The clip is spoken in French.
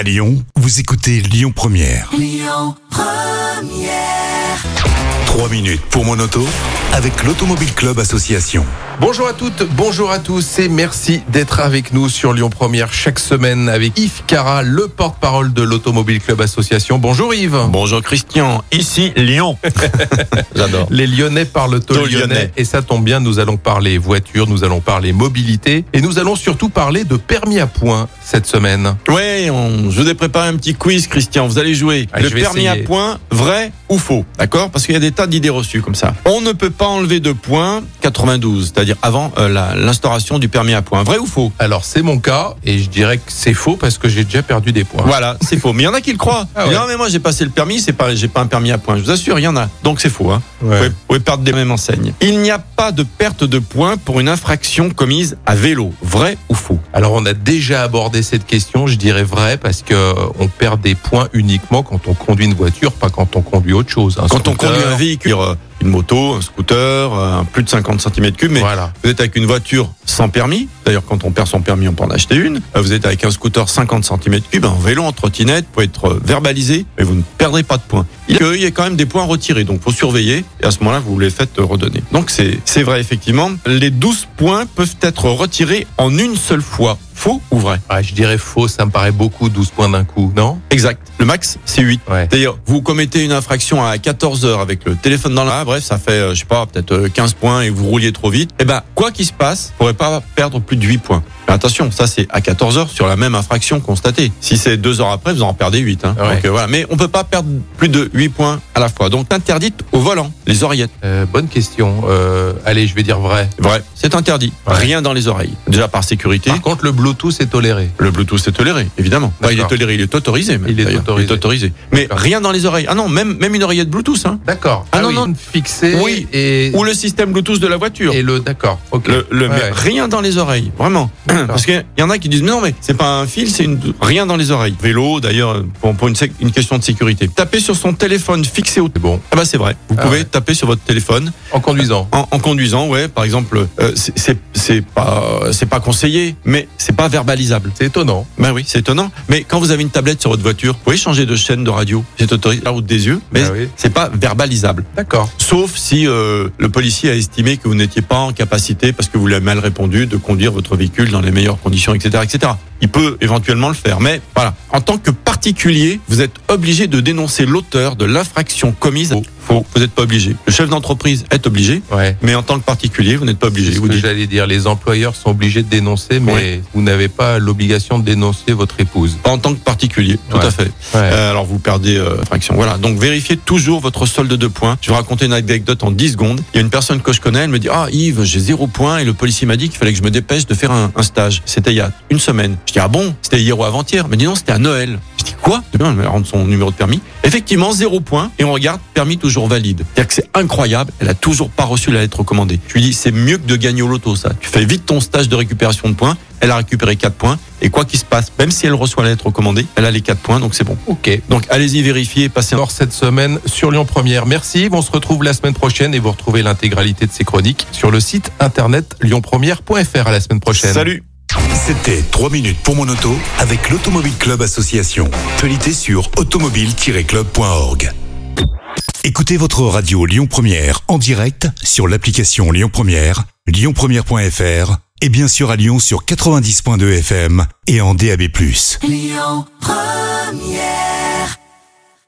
À Lyon, vous écoutez Lyon Première. 3 minutes pour mon auto avec l'Automobile Club Association. Bonjour à toutes, bonjour à tous et merci d'être avec nous sur Lyon Première chaque semaine avec Yves Cara, le porte-parole de l'Automobile Club Association. Bonjour Yves. Bonjour Christian, ici Lyon. J'adore. Les Lyonnais parlent au lyonnais lyonnais. et ça tombe bien, nous allons parler voiture, nous allons parler mobilité et nous allons surtout parler de permis à points cette semaine. On, je vous ai préparé un petit quiz Christian, vous allez jouer. Ah, le permis essayer. à points, vrai ou faux D'accord? Parce qu'il y a des tas d'idées reçues comme ça. On ne peut pas enlever de points 92, c'est-à-dire avant euh, l'instauration du permis à points. Vrai ou faux? Alors c'est mon cas et je dirais que c'est faux parce que j'ai déjà perdu des points. Voilà, c'est faux. Mais il y en a qui le croient. Ah ouais. Non, mais moi j'ai passé le permis, c'est pas, j'ai pas un permis à points. Je vous assure, il y en a. Donc c'est faux. Hein. Ouais. Vous, pouvez, vous pouvez perdre des mêmes enseignes. Il n'y a pas de perte de points pour une infraction commise à vélo. Vrai ou faux? Alors on a déjà abordé cette question, je dirais vrai parce que euh, on perd des points uniquement quand on conduit une voiture, pas quand on conduit autre chose. Un Quand on conduit un véhicule, une moto, un scooter, euh, plus de 50 cm3, mais Voilà. vous êtes avec une voiture sans permis. D'ailleurs, quand on perd son permis, on peut en acheter une. Euh, Vous êtes avec un scooter 50 cm3, un vélo en trottinette, peut être euh, verbalisé, mais vous ne perdrez pas de points. Il y a- quand même des points retirés, donc faut surveiller. Et à ce moment-là, vous les faites euh, redonner. Donc c'est c'est vrai effectivement. Les 12 points peuvent être retirés en une seule fois. Faux ou vrai? Ah, je dirais faux, ça me paraît beaucoup, 12 points d'un coup, non? Exact. Le max, c'est 8. Ouais. D'ailleurs, vous commettez une infraction à 14 heures avec le téléphone dans la main, bref, ça fait, je sais pas, peut-être euh, 15 points et vous rouliez trop vite. Eh ben, quoi qu'il se passe, vous pourrez pas perdre plus de 8 points. Mais attention, ça c'est à 14 heures sur la même infraction constatée. Si c'est deux heures après, vous en perdez 8. Hein. Ouais. Donc euh, voilà. Mais on peut pas perdre plus de 8 points à la fois. Donc interdite au volant, les oreillettes. Euh, Bonne question. Euh, allez, je vais dire vrai. Vrai, c'est interdit. Ouais. Rien dans les oreilles. Déjà par sécurité. Par contre, le Bluetooth est toléré. Le Bluetooth est toléré, évidemment. Il est toléré, il est autorisé. même, Il est autorisé. Il est autorisé. Mais rien dans les oreilles. Ah non, même, même une oreillette Bluetooth. Hein. D'accord. Ah non, non. Fixé. Oui. Et, Ou le système Bluetooth de la voiture. et le, d'accord. Ok. Le, le- mais Ouais. rien dans les oreilles, vraiment. D'accord. Parce qu'il y en a qui disent mais non mais c'est pas un fil, c'est une rien dans les oreilles. Vélo d'ailleurs pour, pour une, question de sécurité. Taper sur son téléphone fixé au bon. ah bah c'est vrai. Vous Ah pouvez ouais. taper sur votre téléphone En conduisant. en, en conduisant, ouais. Par exemple, euh, c'est- c'est pas c'est pas conseillé, mais c'est pas verbalisable. C'est étonnant. Ben oui, c'est étonnant. Mais quand vous avez une tablette sur votre voiture, vous pouvez changer de chaîne de radio. C'est autorisé la route des yeux, mais Ah oui. c'est pas verbalisable. D'accord. Sauf si euh, le policier a estimé que vous n'étiez pas en capacité, parce que vous lui avez mal répondu, de conduire votre véhicule dans les meilleures conditions, etc., etc. Il peut éventuellement le faire, mais voilà. En tant que particulier, vous êtes obligé de dénoncer l'auteur de l'infraction commise. Faux. Vous n'êtes pas obligé. Le chef d'entreprise est obligé, Ouais. mais en tant que particulier, vous n'êtes pas obligé. Vous dites. j'allais dire. Les employeurs sont obligés de dénoncer, mais Ouais. vous n'avez pas l'obligation de dénoncer votre épouse. En tant que particulier, tout Ouais. à fait. Ouais. Euh, alors vous perdez euh, fraction. Voilà. Donc vérifiez toujours votre solde de points. Je vais raconter une anecdote en 10 secondes. Il y a une personne que je connais, elle me dit Ah Yves, j'ai zéro point et le policier m'a dit qu'il fallait que je me dépêche de faire un, un stage. C'était il y a une semaine. Je dis Ah bon? C'était hier ou avant-hier Mais dis non, c'était à Noël. Je dis Quoi Demain, elle me rendre son numéro de permis. Effectivement, zéro point et on regarde permis toujours valide. C'est-à-dire que c'est incroyable. Elle a toujours pas reçu la lettre recommandée. Je lui dis C'est mieux que de gagner au loto, ça. Tu fais vite ton stage de récupération de points. Elle a récupéré 4 points. Et quoi qu'il se passe, même si elle reçoit la lettre recommandée, elle a les 4 points, donc c'est bon. Ok. Donc allez-y vérifier, passez un cette semaine sur Lyon Première. Merci. On se retrouve la semaine prochaine et vous retrouvez l'intégralité de ces chroniques sur le site internet lyonpremière.fr. À la semaine prochaine. Salut C'était 3 minutes pour mon auto avec l'Automobile Club Association. Actualité sur automobile-club.org. Écoutez votre radio Lyon Première en direct sur l'application Lyon Première, lyonpremière.fr et bien sûr à Lyon sur 90.2 FM et en DAB+.